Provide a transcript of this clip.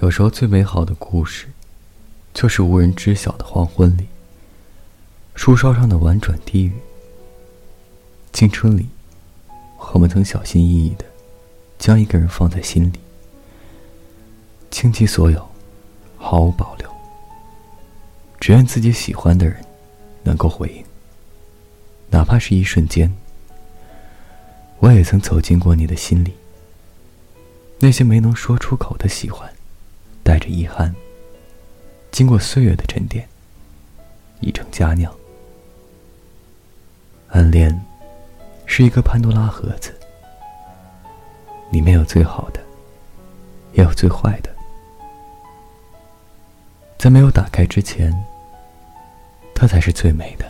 有时候最美好的故事，就是无人知晓的黄昏里，树梢上的婉转低语。青春里，我们曾小心翼翼的将一个人放在心里，倾其所有，毫无保留，只愿自己喜欢的人能够回应，哪怕是一瞬间。我也曾走进过你的心里，那些没能说出口的喜欢。带着遗憾，经过岁月的沉淀，已成佳酿。暗恋是一个潘多拉盒子，里面有最好的，也有最坏的。在没有打开之前，它才是最美的。